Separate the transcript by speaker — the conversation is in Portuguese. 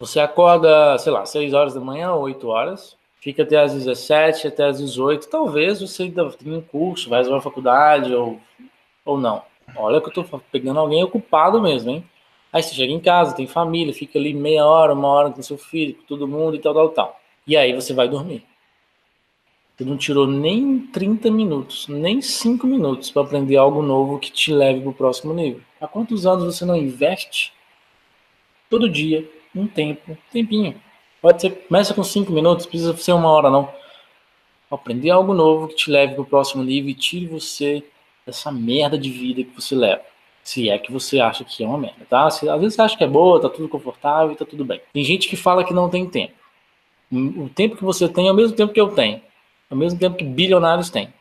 Speaker 1: Você acorda, sei lá, 6 horas da manhã, 8 horas, fica até às 17, até às 18. Talvez você ainda tenha um curso, vai uma faculdade ou, ou não. Olha que eu tô pegando alguém ocupado mesmo, hein? Aí você chega em casa, tem família, fica ali meia hora, uma hora com seu filho, com todo mundo e tal, tal, tal. E aí você vai dormir. Você não tirou nem 30 minutos, nem 5 minutos para aprender algo novo que te leve para o próximo nível. Há quantos anos você não investe? Todo dia, um tempo, um tempinho. Pode ser, começa com 5 minutos, precisa ser uma hora não. Aprender algo novo que te leve para o próximo nível e tire você dessa merda de vida que você leva. Se é que você acha que é uma merda, tá? Se, às vezes você acha que é boa, tá tudo confortável, tá tudo bem. Tem gente que fala que não tem tempo. O tempo que você tem é o mesmo tempo que eu tenho. É o mesmo tempo que bilionários têm.